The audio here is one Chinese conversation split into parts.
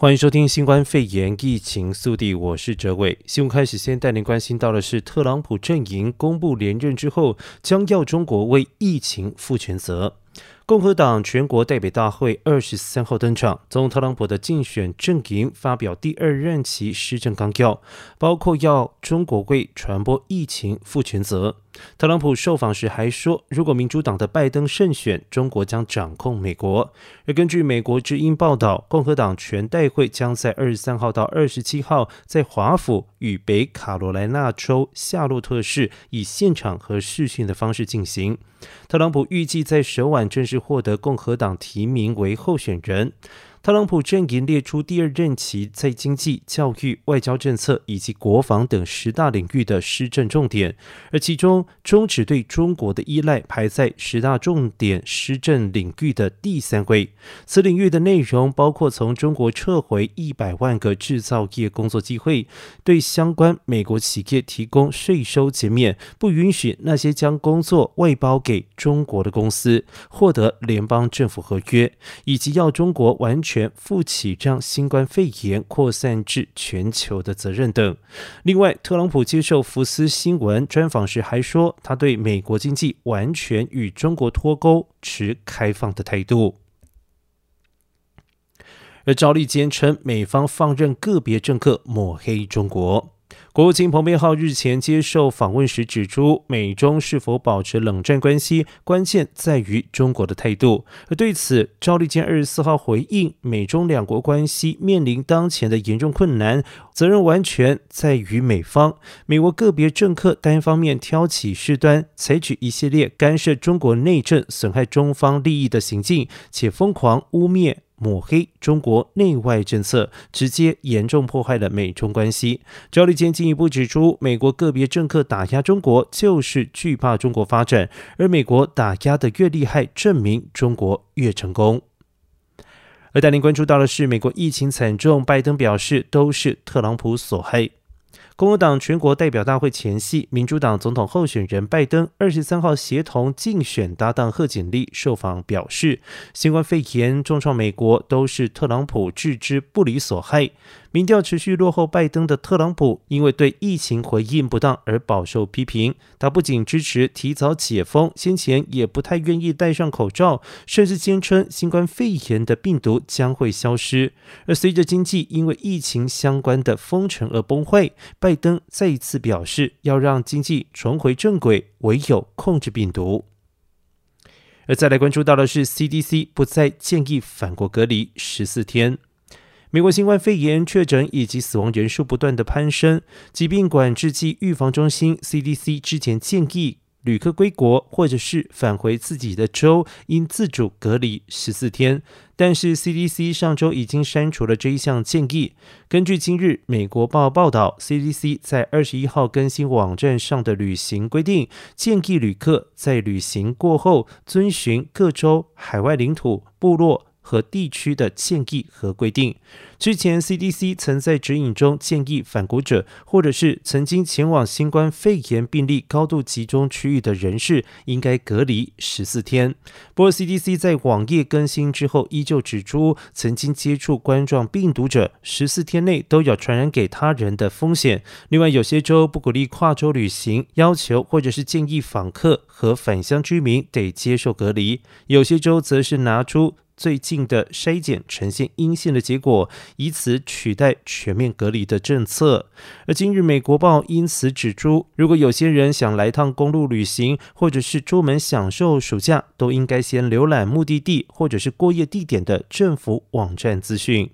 欢迎收听新冠肺炎疫情速递，我是哲伟。新闻开始，先带您关心到的是，特朗普阵营公布连任之后，将要中国为疫情负全责。共和党全国代表大会二十三号登场，总特朗普的竞选阵营发表第二任期施政纲要，包括要中国为传播疫情负全责。特朗普受访时还说，如果民主党的拜登胜选，中国将掌控美国。而根据美国之音报道，共和党全代会将在二十三号到二十七号在华府与北卡罗来纳州夏洛特市以现场和视讯的方式进行。特朗普预计在首晚正式获得共和党提名为候选人。特朗普阵营列出第二任期在经济、教育、外交政策以及国防等十大领域的施政重点，而其中终止对中国的依赖排在十大重点施政领域的第三位。此领域的内容包括从中国撤回一百万个制造业工作机会，对相关美国企业提供税收减免，不允许那些将工作外包给中国的公司获得联邦政府合约，以及要中国完全。负起让新冠肺炎扩散至全球的责任等。另外，特朗普接受福斯新闻专访时还说，他对美国经济完全与中国脱钩，持开放的态度。而赵立坚称，美方放任个别政客抹黑中国。国务卿蓬佩奥日前接受访问时指出，美中是否保持冷战关系，关键在于中国的态度。而对此，赵立坚二十四号回应，美中两国关系面临当前的严重困难，责任完全在于美方。美国个别政客单方面挑起事端，采取一系列干涉中国内政、损害中方利益的行径，且疯狂污蔑。抹黑中国内外政策，直接严重破坏了美中关系。赵立坚进一步指出，美国个别政客打压中国，就是惧怕中国发展，而美国打压的越厉害，证明中国越成功。而带您关注到的是，美国疫情惨重，拜登表示都是特朗普所害。共和党全国代表大会前夕，民主党总统候选人拜登二十三号协同竞选搭档贺锦丽受访表示，新冠肺炎重创美国，都是特朗普置之不理所害。民调持续落后拜登的特朗普，因为对疫情回应不当而饱受批评。他不仅支持提早解封，先前也不太愿意戴上口罩，甚至坚称新冠肺炎的病毒将会消失。而随着经济因为疫情相关的封城而崩溃，拜登再一次表示要让经济重回正轨，唯有控制病毒。而再来关注到的是，CDC 不再建议返国隔离十四天。美国新冠肺炎确诊以及死亡人数不断的攀升，疾病管制及预防中心 （CDC） 之前建议旅客归国或者是返回自己的州应自主隔离十四天，但是 CDC 上周已经删除了这一项建议。根据今日美国报报道，CDC 在二十一号更新网站上的旅行规定，建议旅客在旅行过后遵循各州、海外领土、部落。和地区的建议和规定。之前 CDC 曾在指引中建议返国者，或者是曾经前往新冠肺炎病例高度集中区域的人士，应该隔离十四天。不过 CDC 在网页更新之后，依旧指出，曾经接触冠状病毒者，十四天内都有传染给他人的风险。另外，有些州不鼓励跨州旅行，要求或者是建议访客和返乡居民得接受隔离。有些州则是拿出最近的筛检呈现阴性的结果，以此取代全面隔离的政策。而今日美国报因此指出，如果有些人想来趟公路旅行，或者是出门享受暑假，都应该先浏览目的地或者是过夜地点的政府网站资讯。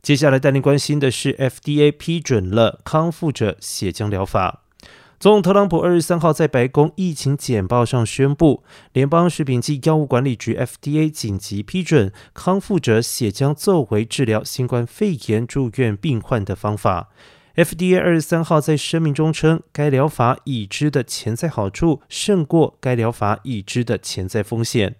接下来带您关心的是，FDA 批准了康复者血浆疗法。总统特朗普二十三号在白宫疫情简报上宣布，联邦食品及药物管理局 FDA 紧急批准康复者血浆作为治疗新冠肺炎住院病患的方法。FDA 二十三号在声明中称，该疗法已知的潜在好处胜过该疗法已知的潜在风险。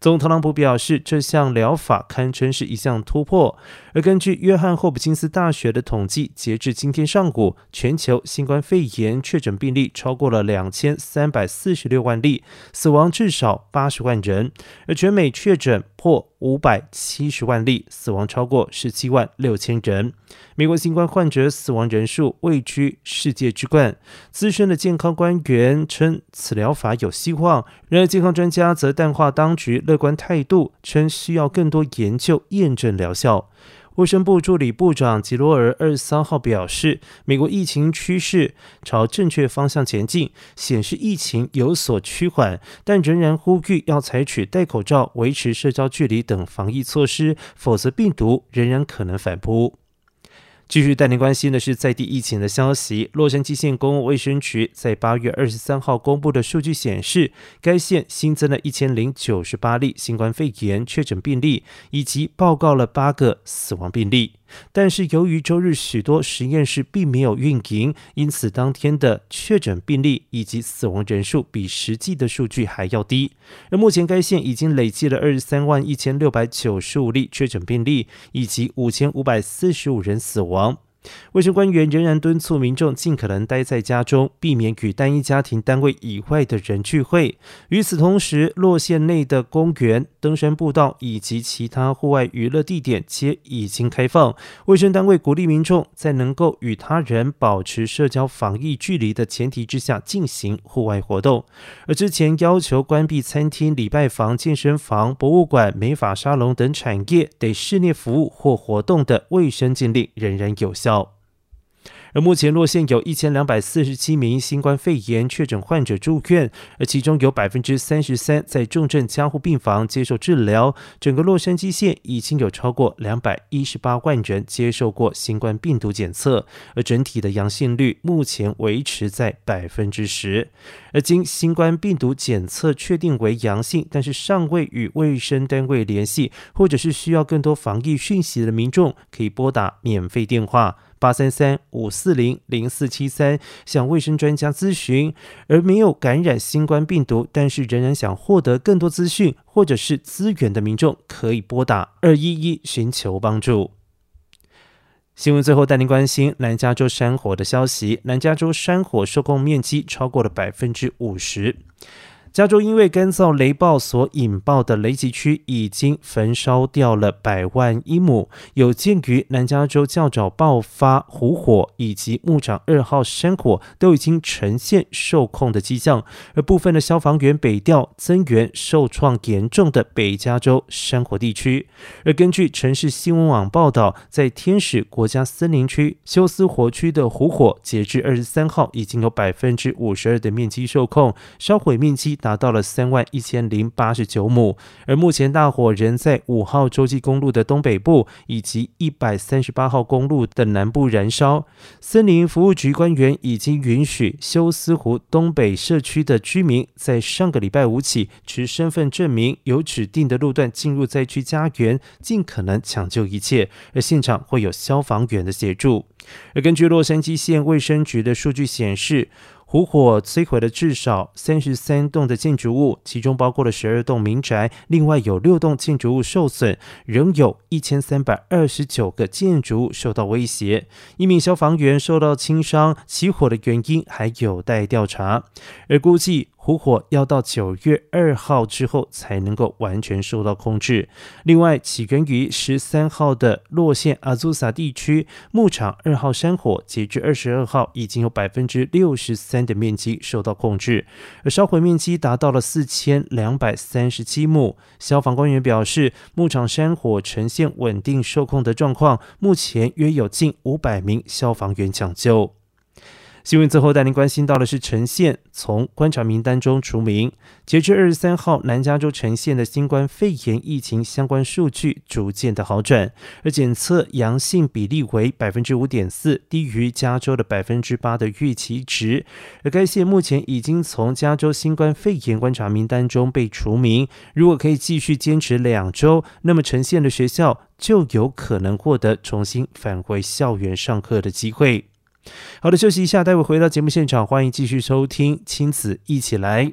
总统特朗普表示，这项疗法堪称是一项突破。而根据约翰霍普金斯大学的统计，截至今天上午，全球新冠肺炎确诊病例超过了两千三百四十六万例，死亡至少八十万人，而全美确诊破五百七十万例，死亡超过十七万六千人。美国新冠患者死亡人数位居世界之冠。资深的健康官员称，此疗法有希望。然而，健康专家则淡化当局乐观态度，称需要更多研究验证疗效。卫生部助理部长吉罗尔二十三号表示，美国疫情趋势朝正确方向前进，显示疫情有所趋缓，但仍然呼吁要采取戴口罩、维持社交距离等防疫措施，否则病毒仍然可能反扑。继续带您关心的是在地疫情的消息。洛杉矶县公共卫生局在八月二十三号公布的数据显示，该县新增了一千零九十八例新冠肺炎确诊病例，以及报告了八个死亡病例。但是，由于周日许多实验室并没有运营，因此当天的确诊病例以及死亡人数比实际的数据还要低。而目前，该县已经累计了二十三万一千六百九十五例确诊病例，以及五千五百四十五人死亡。卫生官员仍然敦促民众尽可能待在家中，避免与单一家庭单位以外的人聚会。与此同时，洛县内的公园、登山步道以及其他户外娱乐地点皆已经开放。卫生单位鼓励民众在能够与他人保持社交防疫距离的前提之下进行户外活动。而之前要求关闭餐厅、礼拜房、健身房、博物馆、美发沙龙等产业得室内服务或活动的卫生禁令仍然有效。而目前，洛县有一千两百四十七名新冠肺炎确诊患者住院，而其中有百分之三十三在重症加护病房接受治疗。整个洛杉矶县已经有超过两百一十八万人接受过新冠病毒检测，而整体的阳性率目前维持在百分之十。而经新冠病毒检测确定为阳性，但是尚未与卫生单位联系，或者是需要更多防疫讯息的民众，可以拨打免费电话。八三三五四零零四七三向卫生专家咨询，而没有感染新冠病毒，但是仍然想获得更多资讯或者是资源的民众，可以拨打二一一寻求帮助。新闻最后带您关心南加州山火的消息，南加州山火受控面积超过了百分之五十。加州因为干燥雷暴所引爆的雷击区已经焚烧掉了百万英亩，有鉴于南加州较早爆发湖火以及牧场二号山火都已经呈现受控的迹象，而部分的消防员北调增援受创严重的北加州山火地区。而根据城市新闻网报道，在天使国家森林区休斯活区的湖火，截至二十三号已经有百分之五十二的面积受控，烧毁面积达达到了三万一千零八十九亩，而目前大火仍在五号洲际公路的东北部以及一百三十八号公路的南部燃烧。森林服务局官员已经允许休斯湖东北社区的居民在上个礼拜五起持身份证明，由指定的路段进入灾区家园，尽可能抢救一切。而现场会有消防员的协助。而根据洛杉矶县卫生局的数据显示，湖火摧毁了至少三十三栋的建筑物，其中包括了十二栋民宅，另外有六栋建筑物受损，仍有一千三百二十九个建筑物受到威胁。一名消防员受到轻伤，起火的原因还有待调查，而估计。湖火要到九月二号之后才能够完全受到控制。另外，起源于十三号的洛县阿祖萨地区牧场二号山火，截至二十二号已经有百分之六十三的面积受到控制，而烧毁面积达到了四千两百三十七亩。消防官员表示，牧场山火呈现稳定受控的状况，目前约有近五百名消防员抢救。新闻最后带您关心到的是，陈县从观察名单中除名。截至二十三号，南加州陈县的新冠肺炎疫情相关数据逐渐的好转，而检测阳性比例为百分之五点四，低于加州的百分之八的预期值。而该县目前已经从加州新冠肺炎观察名单中被除名。如果可以继续坚持两周，那么陈县的学校就有可能获得重新返回校园上课的机会。好的，休息一下，待会回到节目现场，欢迎继续收听《亲子一起来》。